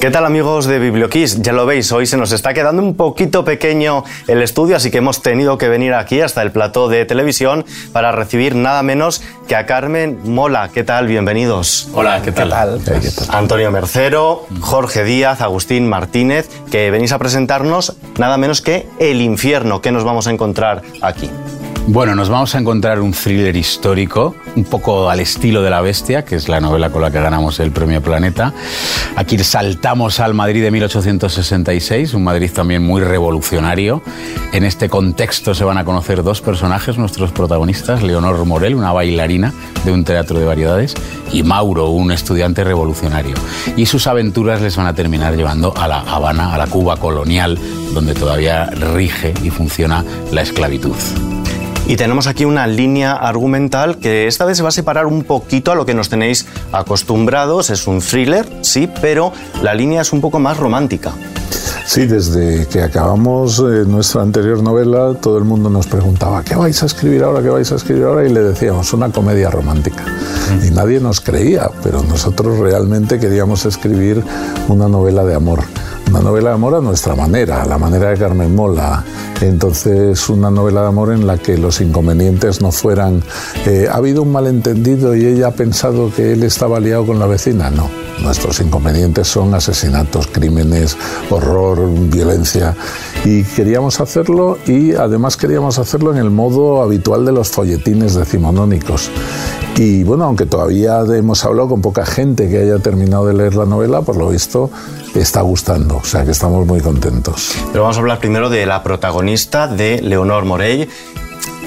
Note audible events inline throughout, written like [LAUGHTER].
¿Qué tal amigos de Biblioquiz? Ya lo veis, hoy se nos está quedando un poquito pequeño el estudio, así que hemos tenido que venir aquí hasta el plató de televisión para recibir nada menos que a Carmen Mola. ¿Qué tal? Bienvenidos. Hola, ¿qué tal? Antonio Mercero, Jorge Díaz, Agustín Martínez, que venís a presentarnos nada menos que El infierno. ¿Qué nos vamos a encontrar aquí? Bueno, nos vamos a encontrar un thriller histórico, un poco al estilo de La Bestia, que es la novela con la que ganamos el premio Planeta. Aquí saltamos al Madrid de 1866, un Madrid también muy revolucionario. En este contexto se van a conocer dos personajes, nuestros protagonistas, Leonor Morel, una bailarina de un teatro de variedades, y Mauro, un estudiante revolucionario. Y sus aventuras les van a terminar llevando a la Habana, a la Cuba colonial, donde todavía rige y funciona la esclavitud. Y tenemos aquí una línea argumental que esta vez se va a separar un poquito a lo que nos tenéis acostumbrados. Es un thriller, sí, pero la línea es un poco más romántica. Sí, desde que acabamos eh, nuestra anterior novela, todo el mundo nos preguntaba, ¿qué vais a escribir ahora? ¿Qué vais a escribir ahora? Y le decíamos, una comedia romántica. Y nadie nos creía, pero nosotros realmente queríamos escribir una novela de amor. Una novela de amor a nuestra manera, a la manera de Carmen Mola. Entonces, una novela de amor en la que los inconvenientes no fueran, eh, ha habido un malentendido y ella ha pensado que él estaba liado con la vecina. No, nuestros inconvenientes son asesinatos, crímenes, horror, violencia. Y queríamos hacerlo y además queríamos hacerlo en el modo habitual de los folletines decimonónicos. Y bueno, aunque todavía hemos hablado con poca gente que haya terminado de leer la novela, por lo visto está gustando, o sea que estamos muy contentos. Pero vamos a hablar primero de la protagonista, de Leonor Morey.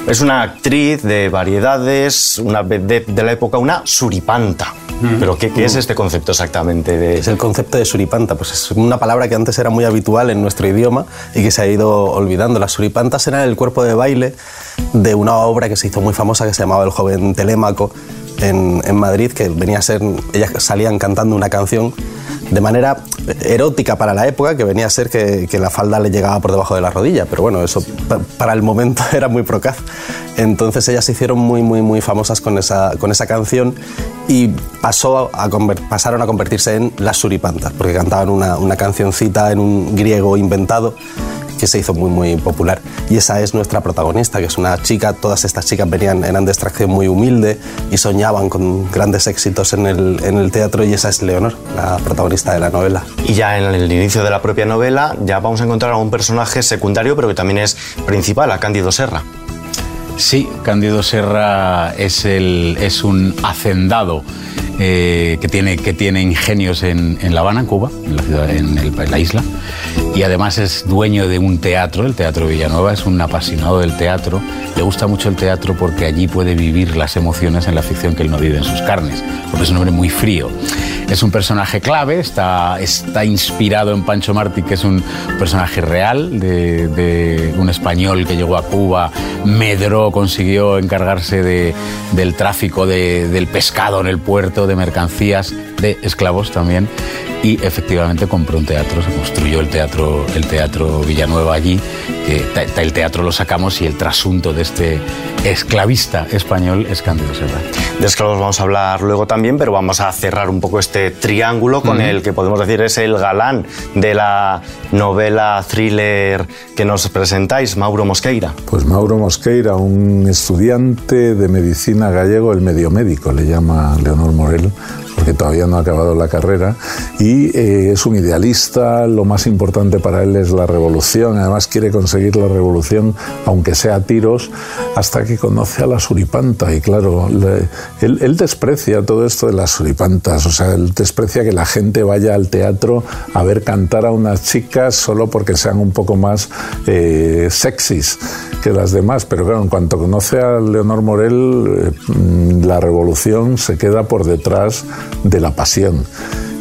Es una actriz de variedades, una de, la época, una suripanta. ¿Pero qué, es este concepto exactamente? De... Es el concepto de suripanta, pues es una palabra que antes era muy habitual en nuestro idioma y que se ha ido olvidando. Las suripantas eran el cuerpo de baile de una obra que se hizo muy famosa que se llamaba El joven Telémaco en, Madrid, que venía a ser, ellas salían cantando una canción de manera erótica para la época, que venía a ser que, la falda le llegaba por debajo de la rodilla, pero bueno, eso para el momento [LAUGHS] era muy procaz. Entonces ellas se hicieron muy, muy, muy famosas con esa, con esa canción y pasó a, pasaron a convertirse en las suripantas, porque cantaban una, una cancioncita en un griego inventado que se hizo muy, muy popular. Y esa es nuestra protagonista, que es una chica, todas estas chicas venían, eran de extracción muy humilde y soñaban con grandes éxitos en el, en el teatro y esa es Leonor, la protagonista de la novela. Y ya en el inicio de la propia novela ya vamos a encontrar a un personaje secundario, pero que también es principal, a Cándido Serra. Sí, Cándido Serra es, el, es un hacendado eh, que, tiene, que tiene ingenios en, La Habana, en Cuba, en la, ciudad, en, la isla, y además es dueño de un teatro, el Teatro Villanueva, es un apasionado del teatro, le gusta mucho el teatro porque allí puede vivir las emociones en la ficción que él no vive en sus carnes, porque es un hombre muy frío. Es un personaje clave, está, está inspirado en Pancho Martí, que es un personaje real de, un español que llegó a Cuba, medró, consiguió encargarse de, del tráfico del pescado en el puerto, de mercancías, de esclavos también, y efectivamente compró un teatro, se construyó el teatro, el teatro Villanueva allí, el teatro lo sacamos y el trasunto de este esclavista español es Cándido Serra. De esclavos vamos a hablar luego también, pero vamos a cerrar un poco este triángulo con el que podemos decir es el galán de la novela thriller que nos presentáis, Mauro Mosqueira. Pues Mauro Mosqueira, un estudiante de medicina gallego, el medio médico, le llama Leonor Morel, porque todavía no ha acabado la carrera, y eh, es un idealista, lo más importante para él es la revolución, además quiere conseguir la revolución, aunque sea a tiros, hasta que conoce a la suripanta, y claro, él, desprecia todo esto de las suripantas, o sea, él desprecia que la gente vaya al teatro a ver cantar a unas chicas solo porque sean un poco más eh, sexys que las demás, pero claro, en cuanto conoce a Leonor Morel, eh, la revolución se queda por detrás de la pasión.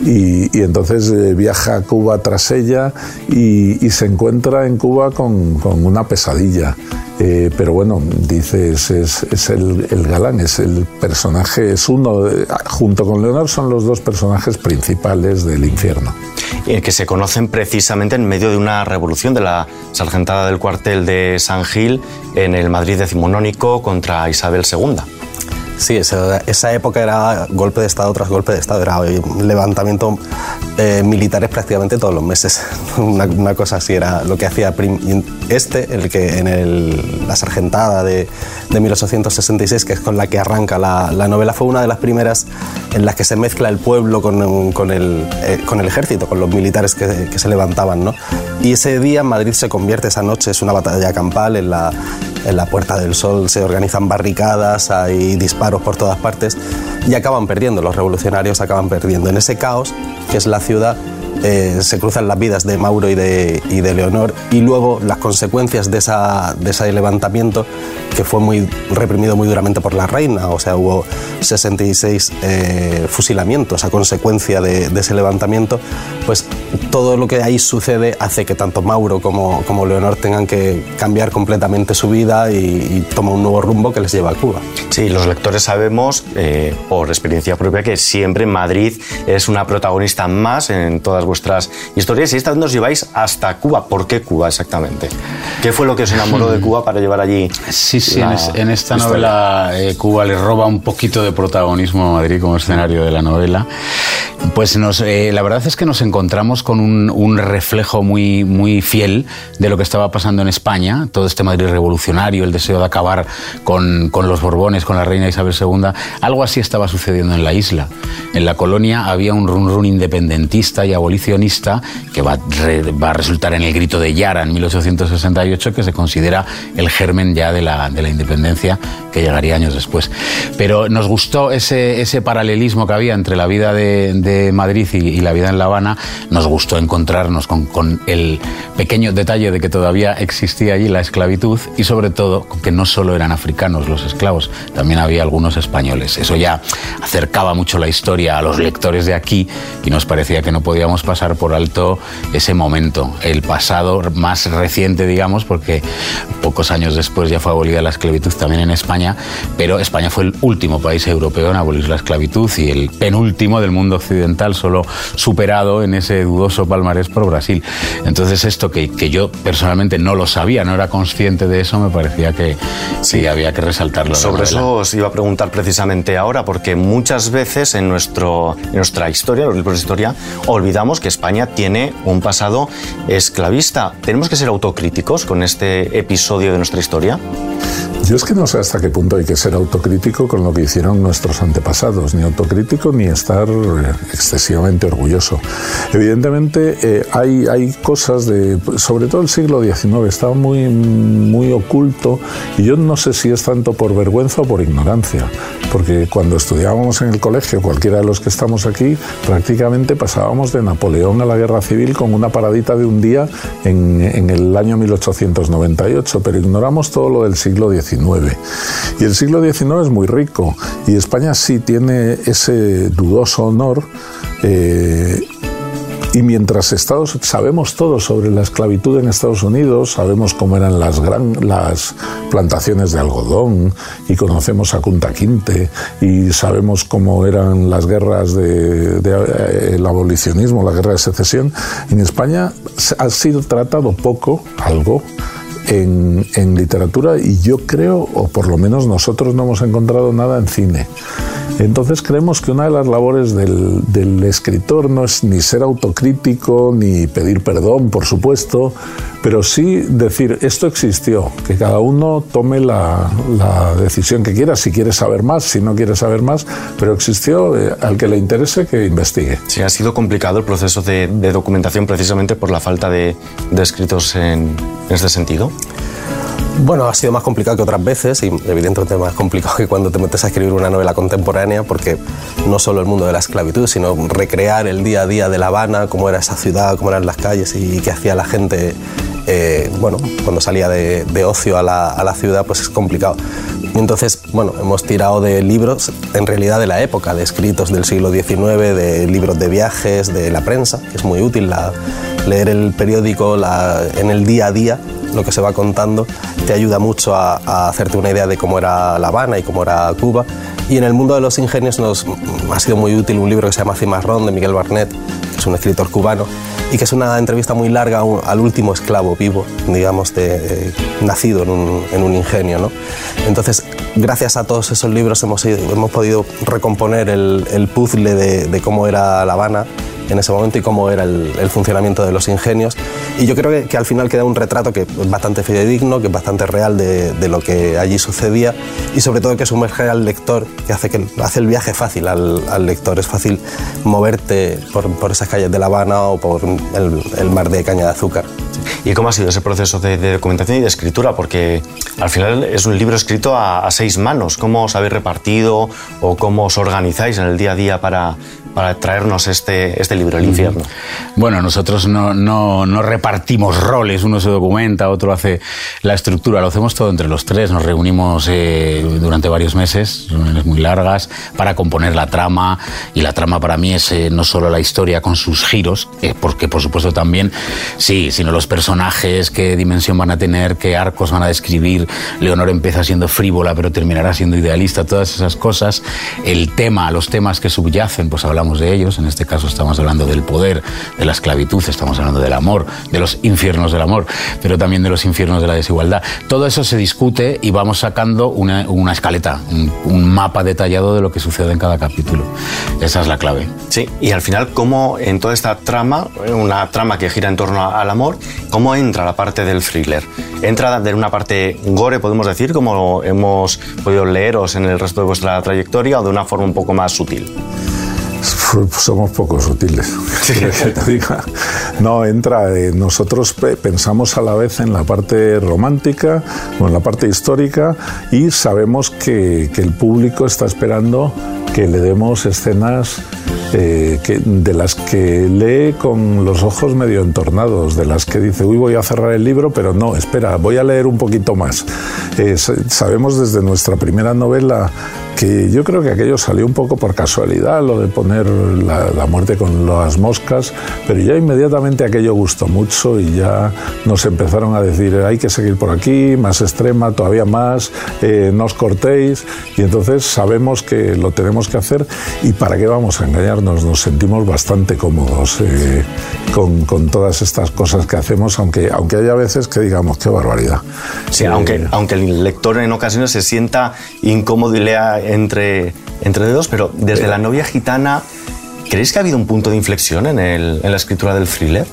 Y, entonces eh, viaja a Cuba tras ella y, se encuentra en Cuba con, una pesadilla. Eh, pero bueno, dices, es, el, galán, es el personaje, es uno, junto con Leonor son los dos personajes principales del infierno. Y que se conocen precisamente en medio de una revolución de la sargentada del cuartel de San Gil en el Madrid decimonónico contra Isabel II. Sí, esa, época era golpe de Estado tras golpe de Estado, era levantamiento eh, militares prácticamente todos los meses. [LAUGHS] Una, cosa así era lo que hacía este, el que en la sargentada de, 1866, que es con la que arranca la, novela, fue una de las primeras en las que se mezcla el pueblo con, con, el, eh, con el, ejército, con los militares que, que, se levantaban. ¿no? Y ese día Madrid se convierte, esa noche es una batalla campal, en la, en la Puerta del Sol se organizan barricadas, hay disparos por todas partes y acaban perdiendo, los revolucionarios acaban perdiendo. En ese caos, que es la ciudad, eh, se cruzan las vidas de Mauro y de, y de Leonor y luego las consecuencias de, esa, de ese levantamiento que fue muy reprimido muy duramente por la reina, o sea, hubo 66 eh, fusilamientos a consecuencia de, ese levantamiento, pues todo lo que ahí sucede hace que tanto Mauro como, como Leonor tengan que cambiar completamente su vida y, y tomar un nuevo rumbo que les lleva a Cuba. Sí, los lectores sabemos, eh, por experiencia propia, que siempre Madrid es una protagonista más en todas vuestras historias y esta vez nos lleváis hasta Cuba. ¿Por qué Cuba exactamente? ¿Qué fue lo que os enamoró de [LAUGHS] Cuba para llevar allí? Sí, sí, en, esta novela eh, Cuba le roba un poquito de protagonismo a Madrid como escenario de la novela. Pues nos, eh, la verdad es que nos encontramos con un, reflejo muy, muy fiel de lo que estaba pasando en España, todo este Madrid revolucionario, el deseo de acabar con, con los Borbones, con la reina Isabel II. Algo así estaba sucediendo en la isla. En la colonia había un run run independentista y abolicionista que va, va a resultar en el grito de Yara en 1868, que se considera el germen ya de la, de la independencia que llegaría años después. Pero nos gustó ese, ese paralelismo que había entre la vida de Madrid y, la vida en La Habana, nos gustó encontrarnos con, con, el pequeño detalle de que todavía existía allí la esclavitud y sobre todo que no solo eran africanos los esclavos, también había algunos españoles. Eso ya acercaba mucho la historia a los lectores de aquí y nos parecía que no podíamos pasar por alto ese momento, el pasado más reciente, digamos, porque pocos años después ya fue abolida la esclavitud también en España, pero España fue el último país europeo en abolir la esclavitud y el penúltimo del mundo occidental solo superado en ese dudoso palmarés por Brasil. Entonces esto que, que yo personalmente no lo sabía, no era consciente de eso, me parecía que sí, había que resaltarlo. Sobre eso os iba a preguntar precisamente ahora, porque muchas veces en, nuestro, en nuestra historia, en nuestra historia, olvidamos que España tiene un pasado esclavista. ¿Tenemos que ser autocríticos con este episodio de nuestra historia? Yo es que no sé hasta qué punto hay que ser autocrítico con lo que hicieron nuestros antepasados, ni autocrítico ni estar excesivamente orgulloso. Evidentemente eh, hay, hay cosas de, sobre todo el siglo XIX, estaba muy, muy oculto y yo no sé si es tanto por vergüenza o por ignorancia, porque cuando estudiábamos en el colegio, cualquiera de los que estamos aquí, prácticamente pasábamos de Napoleón a la guerra civil con una paradita de un día en, en el año 1898, pero ignoramos todo lo del siglo XIX. Y el siglo XIX es muy rico y España sí tiene ese dudoso honor. Eh, y mientras Estados sabemos todo sobre la esclavitud en Estados Unidos, sabemos cómo eran las, plantaciones de algodón y conocemos a Kunta Quinte y sabemos cómo eran las guerras del de, eh, abolicionismo, la guerra de secesión, en España ha sido tratado poco, algo, en, literatura y yo creo, o por lo menos nosotros no hemos encontrado nada en cine. Entonces creemos que una de las labores del, del, escritor no es ni ser autocrítico, ni pedir perdón, por supuesto, pero sí decir, esto existió, que cada uno tome la, la decisión que quiera, si quiere saber más, si no quiere saber más, pero existió, eh, al que le interese que investigue. Sí, ha sido complicado el proceso de, documentación precisamente por la falta de, de escritos en, en este sentido. Bueno, ha sido más complicado que otras veces y evidentemente más complicado que cuando te metes a escribir una novela contemporánea porque no solo el mundo de la esclavitud, sino recrear el día a día de La Habana, cómo era esa ciudad, cómo eran las calles y qué hacía la gente, eh, bueno, cuando salía de, ocio a la, ciudad, pues es complicado. Entonces, bueno, hemos tirado de libros, en realidad de la época, de escritos del siglo XIX, de libros de viajes, de la prensa, que es muy útil leer el periódico en el día a día lo que se va contando te ayuda mucho a, hacerte una idea de cómo era La Habana y cómo era Cuba. Y en el mundo de los ingenios nos ha sido muy útil un libro que se llama Cimarrón de Miguel Barnett, que es un escritor cubano, y que es una entrevista muy larga al último esclavo vivo, digamos, de, nacido en un, en un, ingenio. ¿no? Entonces, gracias a todos esos libros hemos, hemos podido recomponer el, el puzzle de cómo era La Habana en ese momento y cómo era el, funcionamiento de los ingenios. Y yo creo que, al final queda un retrato que es bastante fidedigno, que es bastante real de, lo que allí sucedía y sobre todo que sumerge al lector, que hace, que, hace el viaje fácil al, lector. Es fácil moverte por, esas calles de La Habana o por el, mar de caña de azúcar. ¿Y cómo ha sido ese proceso de, documentación y de escritura? Porque al final es un libro escrito a, a seis manos. ¿Cómo os habéis repartido o cómo os organizáis en el día a día para, para traernos este, este libro, El infierno? Bueno, nosotros no, no, no, repartimos roles, uno se documenta, otro hace la estructura, lo hacemos todo entre los tres, nos reunimos eh, durante varios meses, reuniones muy largas, para componer la trama, y la trama para mí es eh, no solo la historia con sus giros, eh, porque por supuesto también, sí, sino los personajes, qué dimensión van a tener, qué arcos van a describir, Leonor empieza siendo frívola pero terminará siendo idealista, todas esas cosas, el tema, los temas que subyacen, pues hablar hablamos de ellos, en este caso estamos hablando del poder, de la esclavitud, estamos hablando del amor, de los infiernos del amor, pero también de los infiernos de la desigualdad. Todo eso se discute y vamos sacando una, una escaleta, un, mapa detallado de lo que sucede en cada capítulo. Esa es la clave. Sí, y al final, ¿cómo en toda esta trama, una trama que gira en torno al amor, cómo entra la parte del thriller? ¿Entra de una parte gore, podemos decir, como hemos podido leeros en el resto de vuestra trayectoria, o de una forma un poco más sutil? Somos poco sutiles. [LAUGHS] No, entra, eh, nosotros pensamos a la vez en la parte romántica o en la parte histórica y sabemos que, que el público está esperando que le demos escenas eh, de las que lee con los ojos medio entornados, de las que dice, uy, voy a cerrar el libro, pero no, espera, voy a leer un poquito más. Eh, sabemos desde nuestra primera novela que yo creo que aquello salió un poco por casualidad, lo de poner la, muerte con las moscas, pero ya inmediatamente aquello gustó mucho y ya nos empezaron a decir, hay que seguir por aquí, más extrema, todavía más, eh, no os cortéis, y entonces sabemos que lo tenemos que hacer y para qué vamos a engañarnos, nos sentimos bastante cómodos eh, con, con, todas estas cosas que hacemos, aunque, aunque haya veces que digamos, qué barbaridad. Sí, aunque, eh, aunque el lector en ocasiones se sienta incómodo y lea entre, entre dedos, pero desde la novia gitana, ¿creéis que ha habido un punto de inflexión en, el, en la escritura del thriller?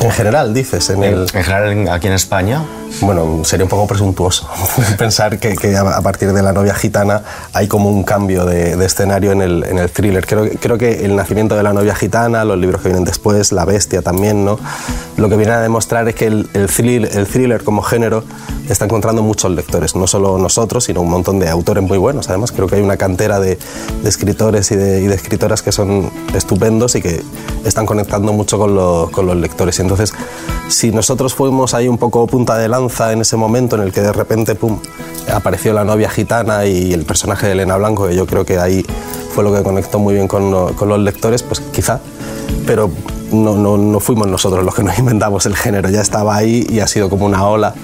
En general, dices. En, el... en general, aquí en España. Bueno, sería un poco presuntuoso [LAUGHS] pensar que, a partir de la novia gitana hay como un cambio de, escenario en el, en el, thriller. Creo, creo que el nacimiento de la novia gitana, los libros que vienen después, La bestia también, ¿no? lo que viene a demostrar es que el, el, thriller, el thriller como género está encontrando muchos lectores, no solo nosotros, sino un montón de autores muy buenos. Además, creo que hay una cantera de, escritores y de, escritoras que son estupendos y que están conectando mucho con, los lectores. Entonces, si nosotros fuimos ahí un poco punta de lanza en ese momento en el que de repente, pum, apareció la novia gitana y el personaje de Elena Blanco, que yo creo que ahí fue lo que conectó muy bien con, con los lectores, pues quizá, pero no, no, no, fuimos nosotros los que nos [LAUGHS] inventamos el género, ya estaba ahí y ha sido como una ola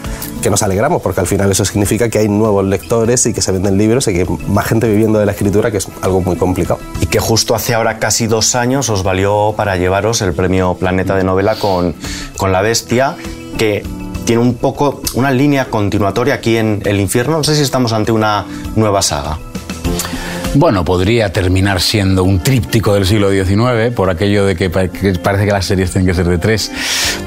que nos alegramos, porque al final eso significa que hay nuevos lectores y que se venden libros y que más gente viviendo de la escritura, que es algo muy complicado. Y que justo hace ahora casi dos años os valió para llevaros el premio Planeta de Novela con, con La Bestia, que tiene un poco una línea continuatoria aquí en El Infierno. No sé si estamos ante una nueva saga. Bueno, podría terminar siendo un tríptico del siglo XIX, por aquello de que, parece que las series tienen que ser de tres.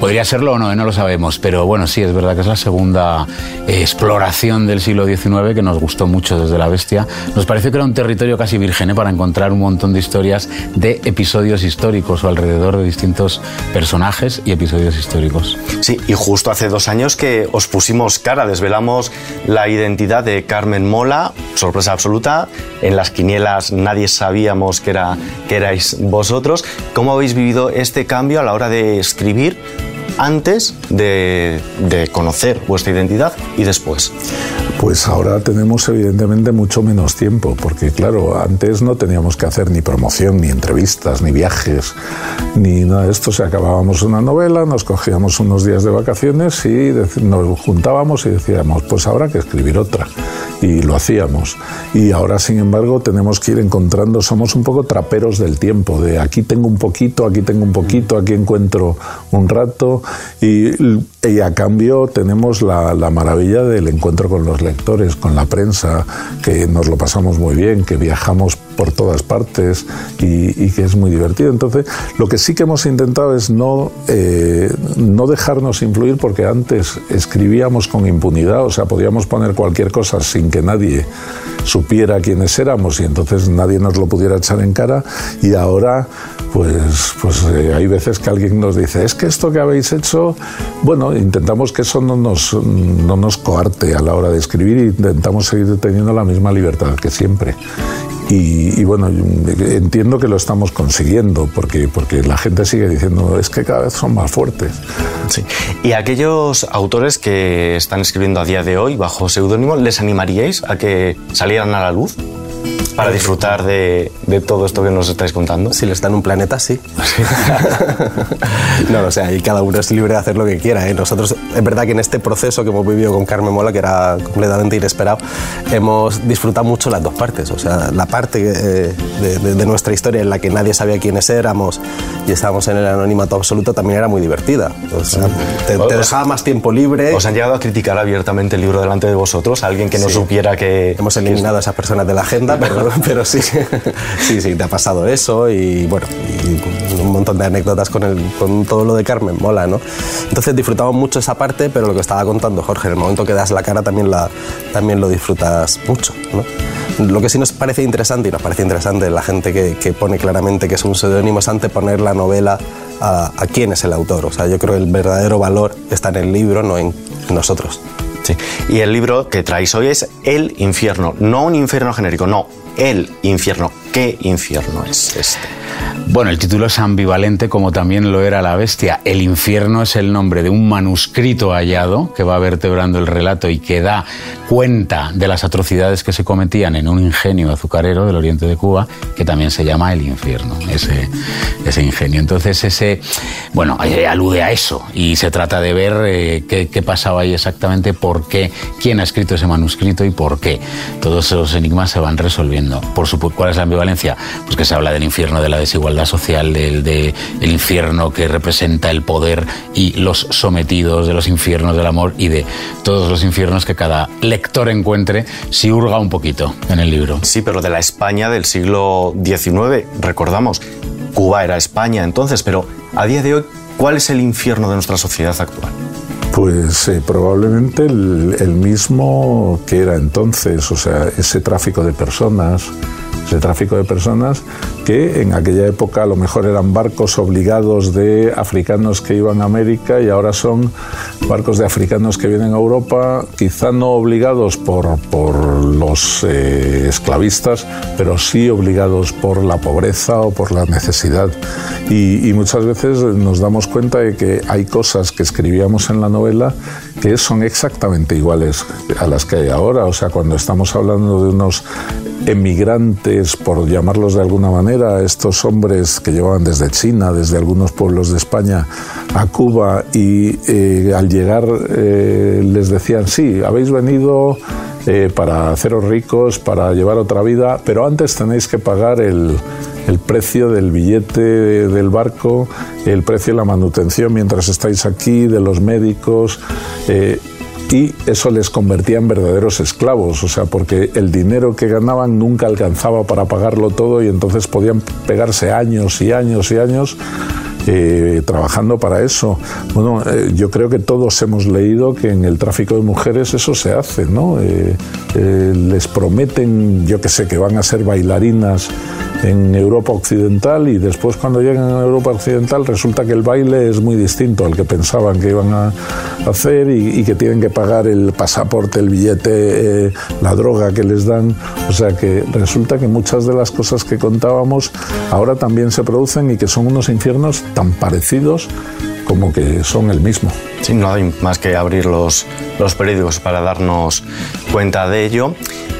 Podría serlo o no, eh, no lo sabemos, pero bueno, sí, es verdad que es la segunda eh, exploración del siglo XIX que nos gustó mucho desde La Bestia. Nos pareció que era un territorio casi virgen eh, para encontrar un montón de historias de episodios históricos o alrededor de distintos personajes y episodios históricos. Sí, y justo hace dos años que os pusimos cara, desvelamos la identidad de Carmen Mola, sorpresa absoluta, en las quinielas nadie sabíamos que, era, que erais vosotros. ¿Cómo habéis vivido este cambio a la hora de escribir antes de, conocer vuestra identidad y después? Pues ahora tenemos evidentemente mucho menos tiempo, porque claro, antes no teníamos que hacer ni promoción, ni entrevistas, ni viajes, ni nada de esto. Se acabábamos una novela, nos cogíamos unos días de vacaciones y nos juntábamos y decíamos, pues ahora que escribir otra. Y lo hacíamos. Y ahora, sin embargo, tenemos que ir encontrando, somos un poco traperos del tiempo, de aquí tengo un poquito, aquí tengo un poquito, aquí encuentro un rato. Y, a cambio tenemos la, la maravilla del encuentro con los lectores con la prensa, que nos lo pasamos muy bien, que viajamos por todas partes y, que es muy divertido. Entonces, lo que sí que hemos intentado es no, eh, no dejarnos influir porque antes escribíamos con impunidad, o sea, podíamos poner cualquier cosa sin que nadie supiera quiénes éramos y entonces nadie nos lo pudiera echar en cara y ahora pues, pues eh, hay veces que alguien nos dice, es que esto que habéis hecho, bueno, intentamos que eso no nos, no nos coarte a la hora de escribir e intentamos seguir teniendo la misma libertad que siempre. Y, bueno, entiendo que lo estamos consiguiendo porque, porque la gente sigue diciendo es que cada vez son más fuertes. Y aquellos autores que están escribiendo a día de hoy bajo seudónimo, ¿les animaríais a que salieran a la luz? Para disfrutar de, de, todo esto que nos estáis contando? Si le está en un planeta, sí. [LAUGHS] no, o sea, y cada uno es libre de hacer lo que quiera. ¿eh? Nosotros, es verdad que en este proceso que hemos vivido con Carmen Mola, que era completamente inesperado, hemos disfrutado mucho las dos partes. O sea, la parte eh, de, de, nuestra historia en la que nadie sabía quiénes éramos y estábamos en el anonimato absoluto también era muy divertida. O sea, te, dejaba más tiempo libre. ¿Os han llegado a criticar abiertamente el libro delante de vosotros? ¿Alguien que no supiera que...? Hemos eliminado a esas personas de la agenda, pero [LAUGHS] pero, sí, [LAUGHS] sí, sí, te ha pasado eso y bueno, un montón de anécdotas con, el, con todo lo de Carmen, mola, ¿no? Entonces disfrutamos mucho esa parte, pero lo que estaba contando Jorge, en el momento que das la cara también, la, también lo disfrutas mucho, ¿no? Lo que sí nos parece interesante, y nos parece interesante la gente que, que pone claramente que es un seudónimo, es anteponer la novela a, a, quién es el autor. O sea, yo creo que el verdadero valor está en el libro, no en nosotros. Y el libro que traéis hoy es El infierno, no un infierno genérico, no, el infierno. ¿Qué infierno es este? Bueno, el título es ambivalente como también lo era la bestia. El infierno es el nombre de un manuscrito hallado que va vertebrando el relato y que da cuenta de las atrocidades que se cometían en un ingenio azucarero del oriente de Cuba, que también se llama el infierno, ese, ese ingenio. Entonces ese, bueno, alude a eso y se trata de ver eh, qué, qué pasaba ahí exactamente, por qué, quién ha escrito ese manuscrito y por qué. Todos esos enigmas se van resolviendo. Por supuesto, ¿cuál es la ambivalencia? Pues que se habla del infierno de la desigualdad social, del de el infierno que representa el poder y los sometidos, de los infiernos del amor y de todos los infiernos que cada lector encuentre si hurga un poquito en el libro. Sí, pero de la España del siglo XIX, recordamos, Cuba era España entonces, pero a día de hoy, ¿cuál es el infierno de nuestra sociedad actual? Pues eh, probablemente el, el mismo que era entonces, o sea, ese tráfico de personas, de tráfico de personas que en aquella época a lo mejor eran barcos obligados de africanos que iban a América y ahora son barcos de africanos que vienen a Europa, quizá no obligados por, por los eh, esclavistas, pero sí obligados por la pobreza o por la necesidad. Y, y muchas veces nos damos cuenta de que hay cosas que escribíamos en la novela que son exactamente iguales a las que hay ahora. O sea, cuando estamos hablando de unos emigrantes, por llamarlos de alguna manera, estos hombres que llevaban desde China, desde algunos pueblos de España a Cuba y eh, al llegar eh, les decían, sí, habéis venido eh, para haceros ricos, para llevar otra vida, pero antes tenéis que pagar el, el precio del billete del barco, el precio de la manutención mientras estáis aquí, de los médicos y eso les convertía en verdaderos esclavos, o sea, porque el dinero que ganaban nunca alcanzaba para pagarlo todo y entonces podían pegarse años y años y años eh, trabajando para eso. Bueno, eh, yo creo que todos hemos leído que en el tráfico de mujeres eso se hace, ¿no? Eh, les prometen, yo que sé, que van a ser bailarinas en Europa Occidental y después cuando llegan a Europa Occidental resulta que el baile es muy distinto al que pensaban que iban a hacer y, que tienen que pagar el pasaporte, el billete, eh, la droga que les dan. O sea que resulta que muchas de las cosas que contábamos ahora también se producen y que son unos infiernos tan parecidos como que son el mismo. Sí, no hay más que abrir los, los periódicos para darnos cuenta de ello.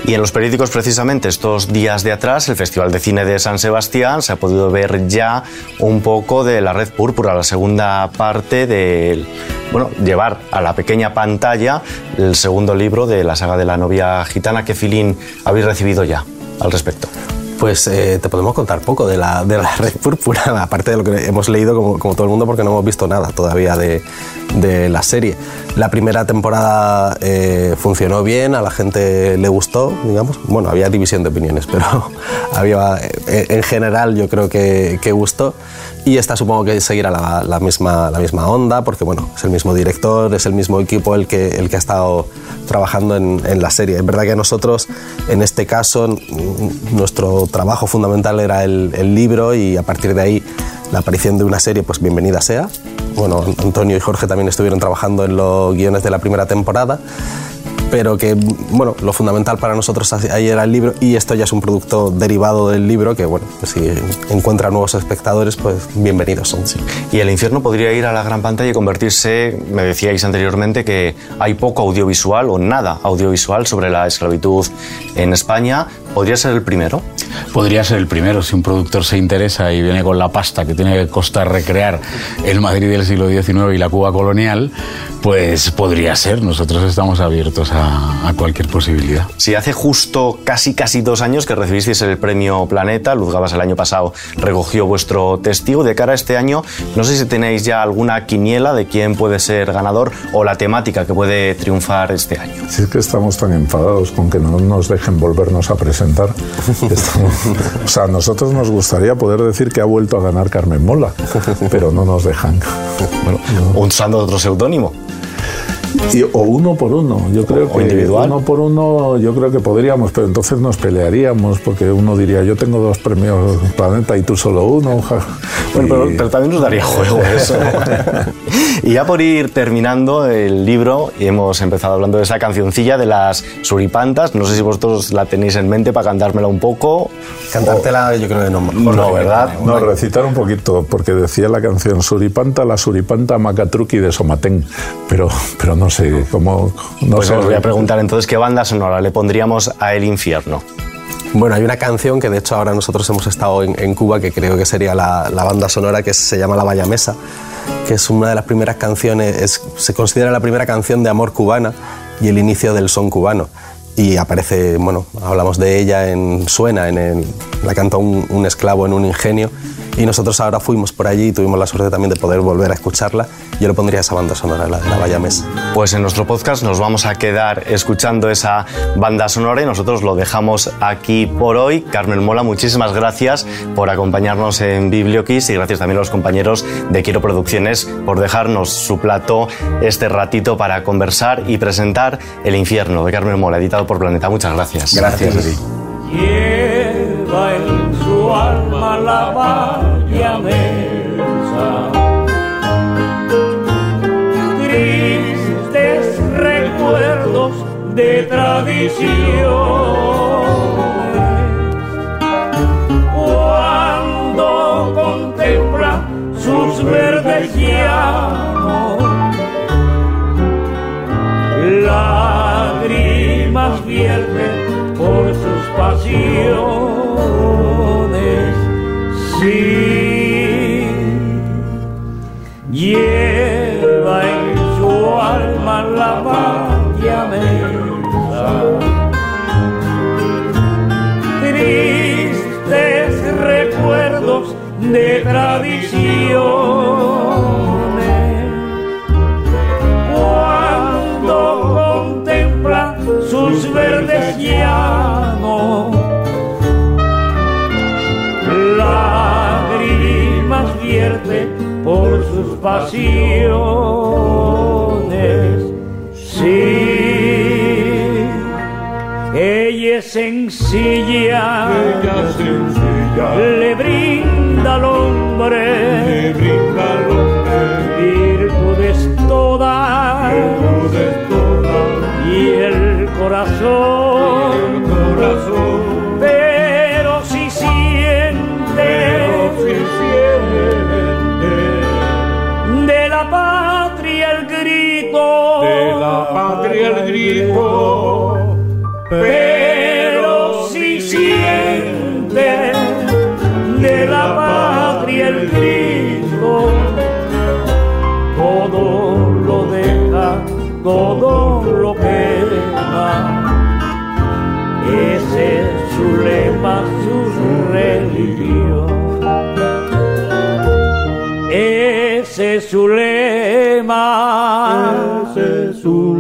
Y en los periódicos, precisamente estos días de atrás, el Festival de Cine de San Sebastián, se ha podido ver ya un poco de la Red Púrpura, la segunda parte de bueno, llevar a la pequeña pantalla el segundo libro de la saga de la novia gitana. ¿Qué filín habéis recibido ya al respecto? Pues eh, te podemos contar poco de la, de la [LAUGHS] red púrpura, aparte de lo que hemos leído como, todo el mundo, porque no hemos visto nada todavía de, de la serie. La primera temporada eh, funcionó bien, a la gente le gustó, digamos. Bueno, había división de opiniones, [LAUGHS] pero había, eh, en general yo creo que, que gustó. Y esta supongo que seguirá la, la, misma, la misma onda, porque bueno, es el mismo director, es el mismo equipo el que, el que ha estado trabajando en, en la serie. Es verdad que nosotros, en este caso, nuestro trabajo fundamental era el, el libro y a partir de ahí la aparición de una serie, pues bienvenida sea. Bueno, Antonio y Jorge también estuvieron trabajando en los guiones de la primera temporada pero que bueno, lo fundamental para nosotros ahí era el libro y esto ya es un producto derivado del libro que bueno, pues si encuentra nuevos espectadores, pues bienvenidos. Y el infierno podría ir a la gran pantalla y convertirse, me decíais anteriormente que hay poco audiovisual o nada audiovisual sobre la esclavitud en España. ¿Podría ser el primero? Podría ser el primero. Si un productor se interesa y viene con la pasta que tiene que costar recrear el Madrid del siglo XIX y la Cuba colonial, pues podría ser. Nosotros estamos abiertos a, a cualquier posibilidad. Si hace justo casi casi dos años que recibisteis el premio Planeta, Luz Gabas el año pasado recogió vuestro testigo. De cara a este año, no sé si tenéis ya alguna quiniela de quién puede ser ganador o la temática que puede triunfar este año. Si es que estamos tan enfadados con que no nos dejen volvernos a presentar Estamos, o sea, a nosotros nos gustaría poder decir que ha vuelto a ganar Carmen Mola, pero no nos dejan. Bueno, usando otro seudónimo. Y, o uno por uno, yo creo o que individual. uno por uno, yo creo que podríamos, pero entonces nos pelearíamos porque uno diría yo tengo dos premios Planeta y tú solo uno. Ja. Bueno, pero, pero también nos daría juego eso. [LAUGHS] y ya por ir terminando el libro, hemos empezado hablando de esa cancioncilla de las suripantas. No sé si vosotros la tenéis en mente para cantármela un poco. Cantártela yo creo que no. No, ¿verdad? No, recitar un poquito, porque decía la canción Suripanta, la Suripanta Macatruqui de Somatén, pero, pero no sé cómo. No Pues sé. os voy a preguntar entonces qué banda sonora le pondríamos a El Infierno. Bueno, hay una canción que de hecho ahora nosotros hemos estado en, Cuba, que creo que sería la, banda sonora, que se llama La Valla Mesa, que es una de las primeras canciones, es- se considera la primera canción de amor cubana y el inicio del son cubano. Y aparece, bueno, hablamos de ella en Suena, en el- la canta un esclavo en un ingenio. Y nosotros ahora fuimos por allí y tuvimos la suerte también de poder volver a escucharla. Yo le pondría esa banda sonora, la de La Mesa. Pues en nuestro podcast nos vamos a quedar escuchando esa banda sonora y nosotros lo dejamos aquí por hoy. Carmen Mola, muchísimas gracias por acompañarnos en Biblioquiz y gracias también a los compañeros de Quiero Producciones por dejarnos su plato este ratito para conversar y presentar El Infierno de Carmen Mola, editado por Planeta. Muchas gracias. Gracias a ti. Alma la valla mensa. Tristes recuerdos de tradiciones. Cuando contempla sus verdes llanos, lágrimas vierten por sus pasiones. La valla mensa. Tristes recuerdos de tradiciones cuando contempla sus verdes llanos. Lágrimas vierte por sus pasiones. Ella es sencilla, le de la patria el grito, todo lo deja, todo lo queda, ese es su lema, su religión, ese es su lema, ese su